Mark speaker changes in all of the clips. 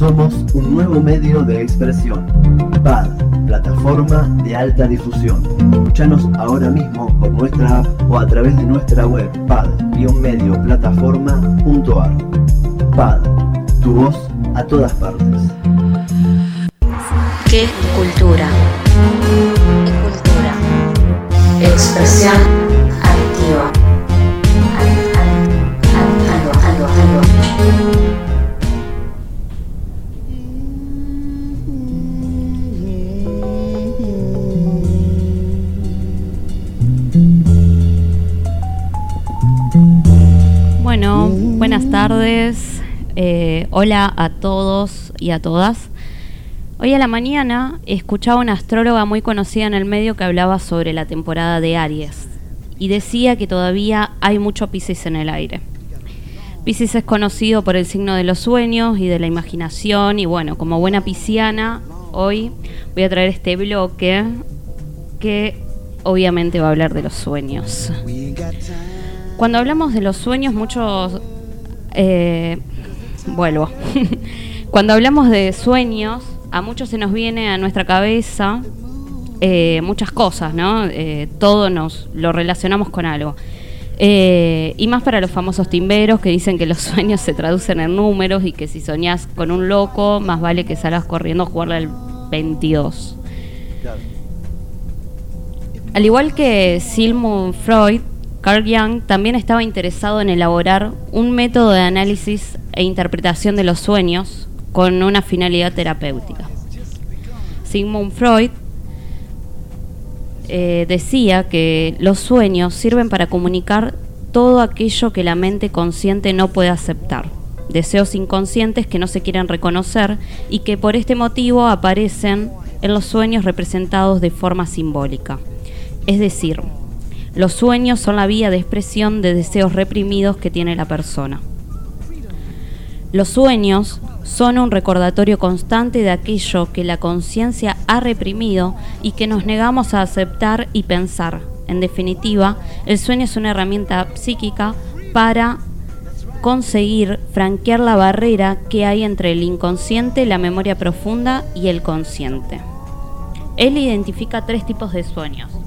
Speaker 1: Somos un nuevo medio de expresión. PAD, plataforma de alta difusión. Escuchanos ahora mismo por nuestra app o a través de nuestra web pad-medioplataforma.ar. PAD, tu voz a todas partes.
Speaker 2: ¿Qué cultura? ¿Qué cultura? Expresión activa.
Speaker 3: Hola a todos y a todas. Hoy a la mañana escuchaba una astróloga muy conocida en el medio que hablaba sobre la temporada de Aries y decía que todavía hay mucho Pisces en el aire. Pisces es conocido por el signo de los sueños y de la imaginación y bueno, como buena pisciana, hoy voy a traer este bloque que obviamente va a hablar de los sueños. Cuando hablamos de los sueños, muchos... Eh, vuelvo. Cuando hablamos de sueños, a muchos se nos viene a nuestra cabeza eh, muchas cosas, ¿no? Eh, todo nos lo relacionamos con algo. y más para los famosos timberos que dicen que los sueños se traducen en números y que si soñás con un loco, más vale que salgas corriendo a jugarle al 22. Al igual que Sigmund Freud, Carl Jung también estaba interesado en elaborar un método de análisis e interpretación de los sueños con una finalidad terapéutica. Sigmund Freud eh, decía que los sueños sirven para comunicar todo aquello que la mente consciente no puede aceptar, deseos inconscientes que no se quieren reconocer y que por este motivo aparecen en los sueños representados de forma simbólica. Es decir, los sueños son la vía de expresión de deseos reprimidos que tiene la persona. Los sueños son un recordatorio constante de aquello que la conciencia ha reprimido y que nos negamos a aceptar y pensar. En definitiva, el sueño es una herramienta psíquica para conseguir franquear la barrera que hay entre el inconsciente, la memoria profunda y el consciente. Él identifica tres tipos de sueños.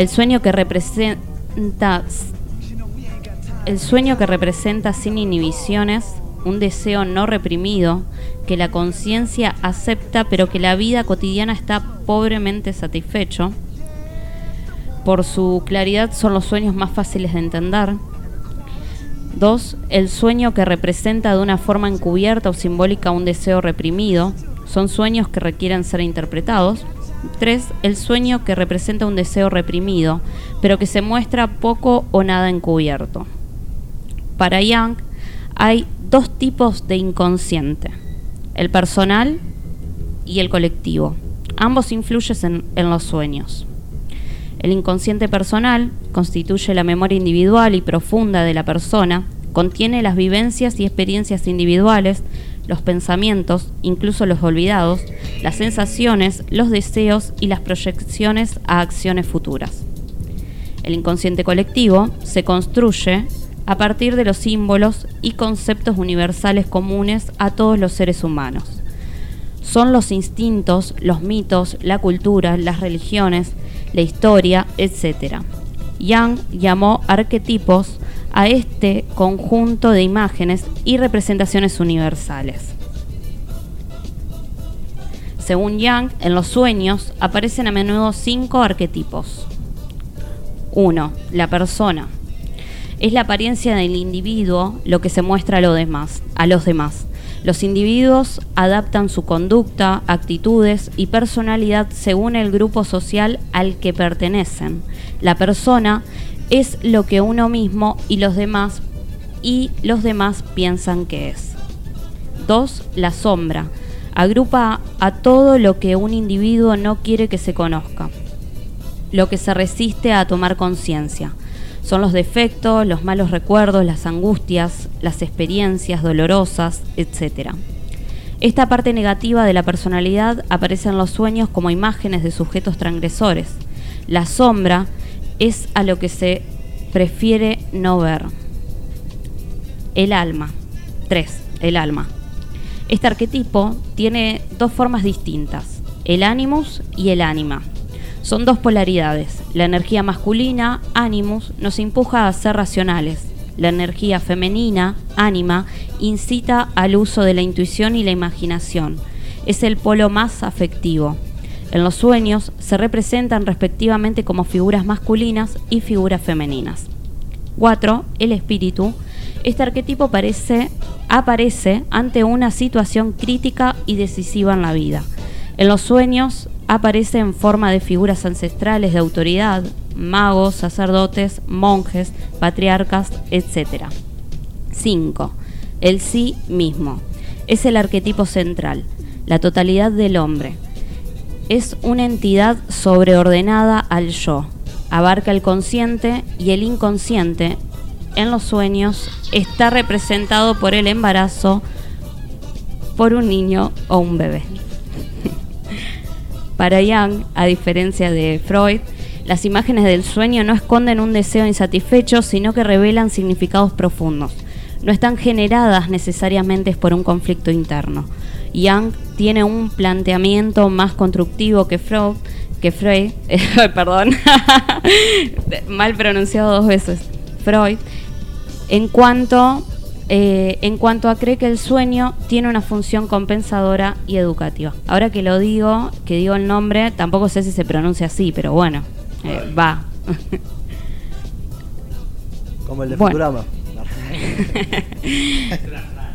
Speaker 3: El sueño que representa el sueño que representa sin inhibiciones, un deseo no reprimido que la conciencia acepta pero que la vida cotidiana está pobremente satisfecho. Por su claridad son los sueños más fáciles de entender. Dos, el sueño que representa de una forma encubierta o simbólica un deseo reprimido. Son sueños que requieren ser interpretados. 3. El sueño que representa un deseo reprimido, pero que se muestra poco o nada encubierto. Para Young hay dos tipos de inconsciente, el personal y el colectivo. Ambos influyen en, los sueños. El inconsciente personal constituye la memoria individual y profunda de la persona, contiene las vivencias y experiencias individuales, los pensamientos, incluso los olvidados, las sensaciones, los deseos y las proyecciones a acciones futuras. El inconsciente colectivo se construye a partir de los símbolos y conceptos universales comunes a todos los seres humanos. Son los instintos, los mitos, la cultura, las religiones, la historia, etc. Young llamó arquetipos a este conjunto de imágenes y representaciones universales. Según Young, en los sueños aparecen a menudo cinco arquetipos. 1. La persona. Es la apariencia del individuo lo que se muestra a, demás, a los demás. Los individuos adaptan su conducta, actitudes y personalidad según el grupo social al que pertenecen. La persona es lo que uno mismo y los demás y los demás piensan que es. 2. La sombra. Agrupa a todo lo que un individuo no quiere que se conozca, lo que se resiste a tomar conciencia. Son los defectos, los malos recuerdos, las angustias, las experiencias dolorosas, etc. Esta parte negativa de la personalidad aparece en los sueños como imágenes de sujetos transgresores. La sombra es a lo que se prefiere no ver. El alma. 3. El alma. Este arquetipo tiene dos formas distintas, el animus y el ánima. Son dos polaridades. La energía masculina, animus, nos empuja a ser racionales. La energía femenina, ánima, incita al uso de la intuición y la imaginación. Es el polo más afectivo. En los sueños se representan respectivamente como figuras masculinas y figuras femeninas. 4. El espíritu. Este arquetipo aparece ante una situación crítica y decisiva en la vida. En los sueños aparece en forma de figuras ancestrales de autoridad, magos, sacerdotes, monjes, patriarcas, etc. 5. El sí mismo. Es el arquetipo central, la totalidad del hombre. Es una entidad sobreordenada al yo, abarca el consciente y el inconsciente. En los sueños está representado por el embarazo por un niño o un bebé. Para Young, a diferencia de Freud, las imágenes del sueño no esconden un deseo insatisfecho, sino que revelan significados profundos. No están generadas necesariamente por un conflicto interno. Young tiene un planteamiento más constructivo que Freud, que Freud, perdón, mal pronunciado dos veces, Freud, en cuanto, eh, en cuanto a cree que el sueño tiene una función compensadora y educativa. Ahora que lo digo, que digo el nombre, tampoco sé si se pronuncia así, pero bueno, eh, va.
Speaker 1: Como el de Futurama.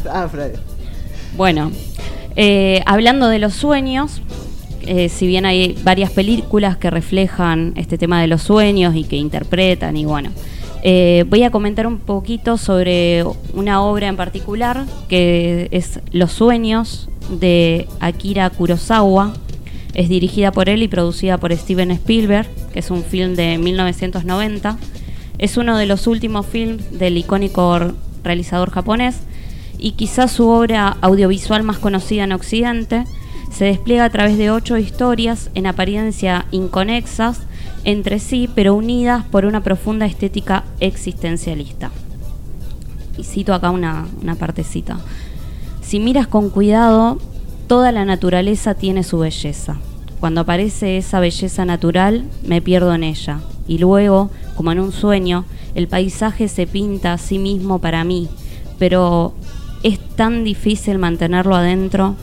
Speaker 3: ah, Freud. Bueno, eh, hablando de los sueños, eh, si bien hay varias películas que reflejan este tema de los sueños y que interpretan y bueno, eh, voy a comentar un poquito sobre una obra en particular que es Los sueños de Akira Kurosawa. Es dirigida por él y producida por Steven Spielberg, que es un film de 1990. Es uno de los últimos films del icónico realizador japonés y quizás su obra audiovisual más conocida en Occidente se despliega a través de ocho historias en apariencia inconexas entre sí, pero unidas por una profunda estética existencialista. Y cito acá una, una partecita. Si miras con cuidado, toda la naturaleza tiene su belleza. Cuando aparece esa belleza natural, me pierdo en ella. Y luego, como en un sueño, el paisaje se pinta a sí mismo para mí, pero es tan difícil mantenerlo adentro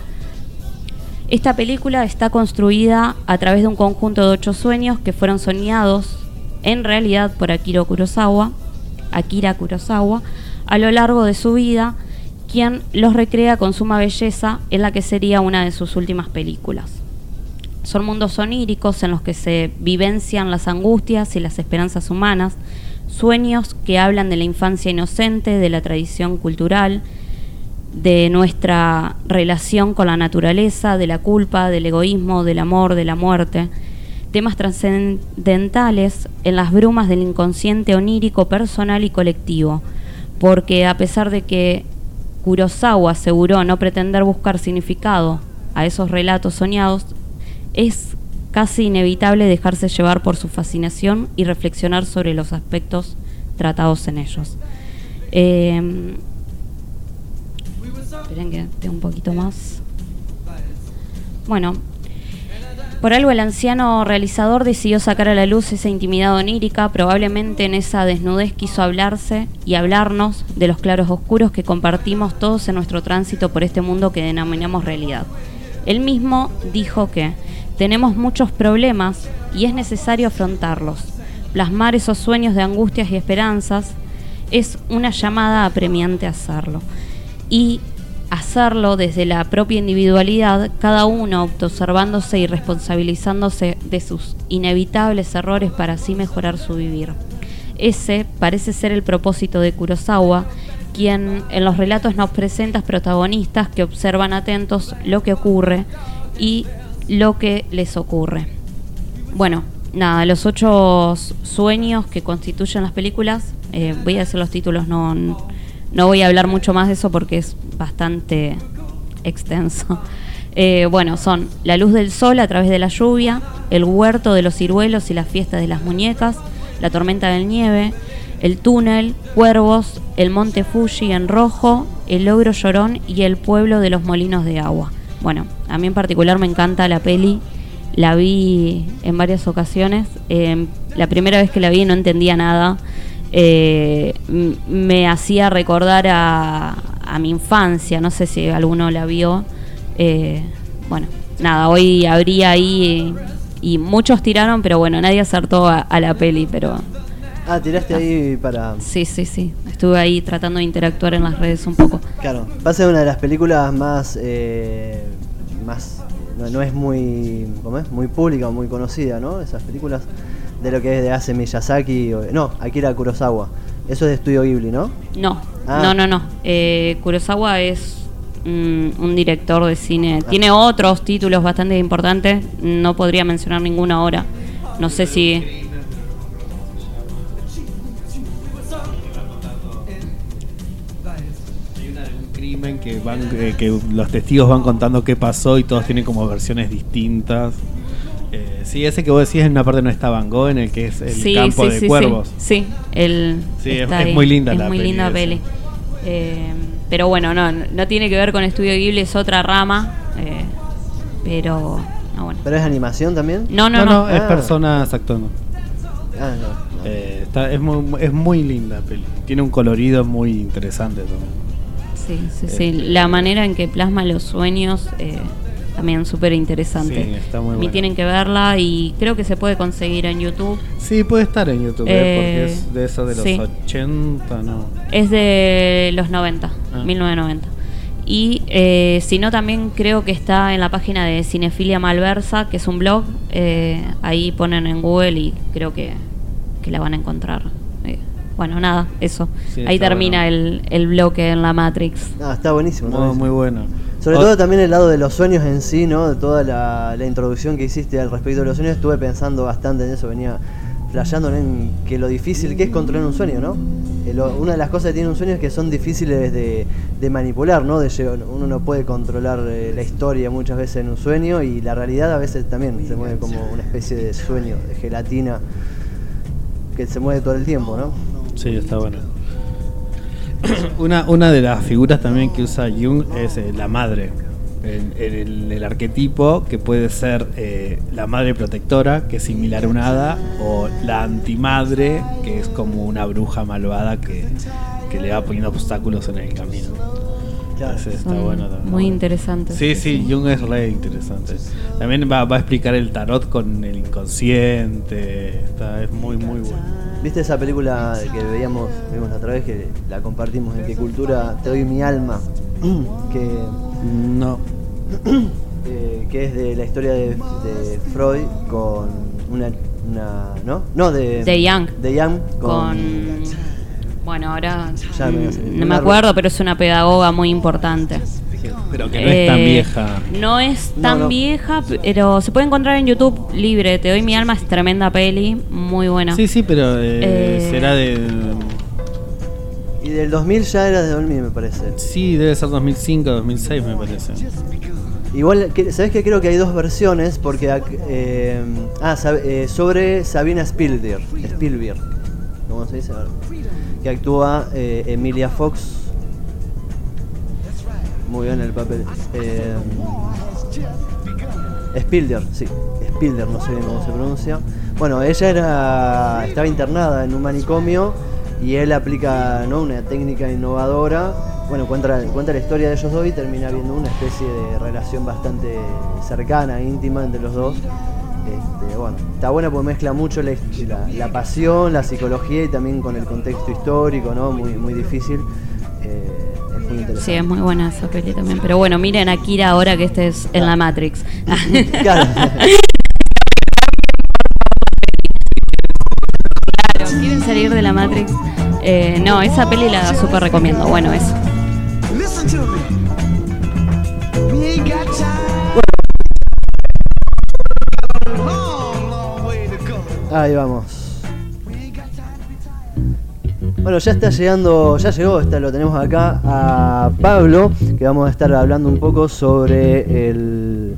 Speaker 3: esta película está construida a través de un conjunto de ocho sueños que fueron soñados en realidad por Akira Kurosawa, Akira Kurosawa a lo largo de su vida, quien los recrea con suma belleza en la que sería una de sus últimas películas. Son mundos oníricos en los que se vivencian las angustias y las esperanzas humanas, sueños que hablan de la infancia inocente, de la tradición cultural, de nuestra relación con la naturaleza, de la culpa, del egoísmo, del amor, de la muerte, temas trascendentales en las brumas del inconsciente onírico personal y colectivo, porque a pesar de que Kurosawa aseguró no pretender buscar significado a esos relatos soñados, es casi inevitable dejarse llevar por su fascinación y reflexionar sobre los aspectos tratados en ellos. Eh, Esperen que tengo un poquito más. Bueno, por algo el anciano realizador decidió sacar a la luz esa intimidad onírica, probablemente en esa desnudez quiso hablarse y hablarnos de los claros oscuros que compartimos todos en nuestro tránsito por este mundo que denominamos realidad. Él mismo dijo que tenemos muchos problemas y es necesario afrontarlos. Plasmar esos sueños de angustias y esperanzas es una llamada apremiante a hacerlo. Y hacerlo desde la propia individualidad, cada uno autoobservándose y responsabilizándose de sus inevitables errores para así mejorar su vivir. Ese parece ser el propósito de Kurosawa, quien en los relatos nos presenta protagonistas que observan atentos lo que ocurre y lo que les ocurre. Bueno, nada, los ocho sueños que constituyen las películas, eh, voy a hacer los títulos, no voy a hablar mucho más de eso porque es bastante extenso. Eh, bueno, son la luz del sol a través de la lluvia, el huerto de los ciruelos y la fiesta de las muñecas, la tormenta del nieve, El túnel, Cuervos, el Monte Fuji en rojo, el Logro Llorón y el Pueblo de los Molinos de Agua. Bueno, a mí en particular me encanta la peli, la vi en varias ocasiones. Eh, la primera vez que la vi no entendía nada. Eh, me hacía recordar a, a mi infancia, no sé si alguno la vio. Eh, bueno, nada, hoy habría ahí y muchos tiraron, pero bueno, nadie acertó a, a la peli, pero
Speaker 4: Ah, tiraste ahí para.
Speaker 3: sí, sí, sí. Estuve ahí tratando de interactuar en las redes un poco.
Speaker 4: Claro, va a ser una de las películas más. eh, más no, no es muy. ¿Cómo es? Muy pública o muy conocida, ¿no? Esas películas de lo que es de hace Miyazaki. o- no, Akira Kurosawa. Eso es de Estudio Ghibli, ¿no?
Speaker 3: No,
Speaker 4: Ah.
Speaker 3: no, no, no. Eh, Kurosawa es mm, un director de cine.
Speaker 4: Ah.
Speaker 3: Tiene otros títulos bastante importantes. No podría mencionar ninguno ahora. No sé si.
Speaker 5: Hay una de un crimen que van eh, que los testigos van contando qué pasó y todos tienen como versiones distintas. Eh, sí, ese que vos decís en una parte no está Van Gogh, en el que es el
Speaker 3: sí,
Speaker 5: campo
Speaker 3: sí,
Speaker 5: de
Speaker 3: sí,
Speaker 5: cuervos.
Speaker 3: Sí, sí, el
Speaker 5: Sí, es-
Speaker 3: está
Speaker 5: es
Speaker 3: ahí.
Speaker 5: muy linda
Speaker 3: Es
Speaker 5: la
Speaker 3: muy
Speaker 5: peli
Speaker 3: linda peli. Eh, pero bueno, no, no tiene que ver con Estudio Ghibli, es otra rama. eh, pero. No, bueno.
Speaker 4: ¿Pero es animación también?
Speaker 3: No,
Speaker 5: No,
Speaker 3: no,
Speaker 5: no,
Speaker 3: no.
Speaker 5: es
Speaker 4: Ah.
Speaker 5: personas actuando.
Speaker 4: Ah, no. no.
Speaker 5: Eh, está- es, muy, es muy linda la peli. Tiene un colorido muy interesante también.
Speaker 3: Sí, sí, sí. La manera en que plasma los sueños eh, también súper interesante.
Speaker 5: Sí, está muy
Speaker 3: Y tienen que verla y creo que se puede conseguir en YouTube.
Speaker 5: Sí, puede estar en YouTube, eh,
Speaker 3: Eh,
Speaker 5: porque es de eso de los
Speaker 3: sí.
Speaker 5: 80, ¿no?
Speaker 3: Es de los 90,
Speaker 5: Ah.
Speaker 3: 1990. Y eh, si no, también creo que está en la página de Cinefilia Malversa, que es un blog. eh, ahí ponen en Google y creo que, que la van a encontrar. Eh, bueno, nada, eso.
Speaker 5: Sí,
Speaker 3: ahí termina
Speaker 5: bueno.
Speaker 3: el, el bloque en la Matrix.
Speaker 4: Ah, está buenísimo. buenísimo.
Speaker 5: muy bueno.
Speaker 4: Sobre
Speaker 5: O-
Speaker 4: todo también el lado de los sueños en sí, ¿no? De toda la, la introducción que hiciste al respecto de los sueños, estuve pensando bastante en eso, venía flasheando en que lo difícil que es controlar un sueño, ¿no? Eh, una de las cosas que tiene un sueño es que son difíciles de, de manipular, ¿no? De lle- uno no puede controlar eh, la historia muchas veces en un sueño y la realidad a veces también se mueve como una especie de sueño, de gelatina que se mueve todo el tiempo, ¿no?
Speaker 5: Sí, está bueno. una, una de las figuras también que usa Jung es eh, la madre. El, el- el arquetipo que puede ser eh, la madre protectora, que es similar a una hada, o la antimadre, que es como una bruja malvada que, que le va poniendo obstáculos en el camino. Está bueno también.
Speaker 3: muy interesantes.
Speaker 5: Sí, sí, Jung es re interesante. También va, va a explicar el tarot con el inconsciente. Está, es muy, muy bueno.
Speaker 4: ¿Viste esa película que veíamos, vimos la otra vez que la compartimos en qué cultura te doy mi alma? que,
Speaker 5: No.
Speaker 4: eh, que es de la historia de, de Freud con una, una ¿no? No, de
Speaker 3: De Young.
Speaker 4: De Young con,
Speaker 3: con bueno ahora
Speaker 4: Ya me hace-
Speaker 3: no me acuerdo pero es una pedagoga muy importante
Speaker 5: Pero que no es tan vieja.
Speaker 3: no es tan
Speaker 4: no.
Speaker 3: vieja pero se puede encontrar en YouTube libre te doy mi alma es tremenda peli muy buena
Speaker 5: Sí, sí, pero eh,
Speaker 3: Eh,
Speaker 5: será de.
Speaker 4: y del 2000 ya era de 2000 me parece.
Speaker 5: Sí, debe ser 2005, 2006, me parece.
Speaker 4: Igual, ¿sabes que Creo que hay dos versiones porque ac- eh, ah, sab- eh, sobre Sabina Spielberg, Spielberg, ¿cómo se dice? Que actúa eh, Emilia Fox. Muy bien el papel. Eh, Spielberg, sí, Spielberg, no sé bien cómo se pronuncia. Bueno, ella era estaba internada en un manicomio y él aplica ¿no? una técnica innovadora. Bueno, cuenta, cuenta la historia de ellos dos y termina viendo una especie de relación bastante cercana, íntima entre los dos. Este, está buena porque mezcla mucho la, la- la pasión, la psicología y también con el contexto histórico, ¿no? Muy, muy difícil. Eh, muy interesante.
Speaker 3: Sí, es muy buena esa peli también. Pero bueno, miren a Kira ahora que este es en la Matrix.
Speaker 4: Claro.
Speaker 3: Claro, ¿quieren salir de la Matrix? Eh, no, esa peli la super recomiendo. Bueno, eso.
Speaker 6: Listen to
Speaker 4: Bueno, ya está llegando, ya llegó, está, lo tenemos acá a Pablo, que vamos a estar hablando un poco sobre el,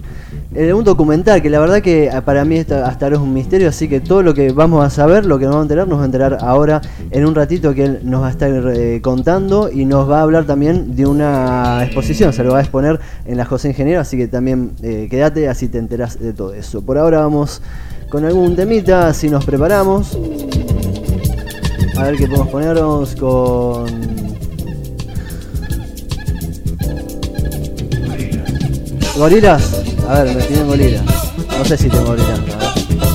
Speaker 4: el- un documental que la verdad que ah, para mí está- hasta ahora es un misterio, así que todo lo que vamos a saber, lo que nos vamos a enterar, nos vamos a enterar ahora en un ratito que él nos va a estar eh, contando y nos va a hablar también de una exposición, se lo va a exponer en la José Ingeniero, así que también eh, quédate, así te enterás de todo eso. Por ahora vamos con algún temita, así nos preparamos. A ver qué podemos ponernos con. ¿Gorilas? A ver, me tienen gorilas. No sé si tengo gorilas. A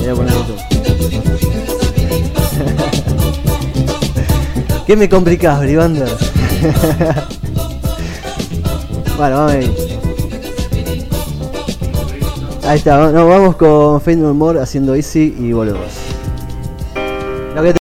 Speaker 4: ver, voy a poner. ¿Qué me complicás, Bribander? bueno, vamos ahí. Ahí está, no, vamos con Faith No More haciendo Easy y volvemos.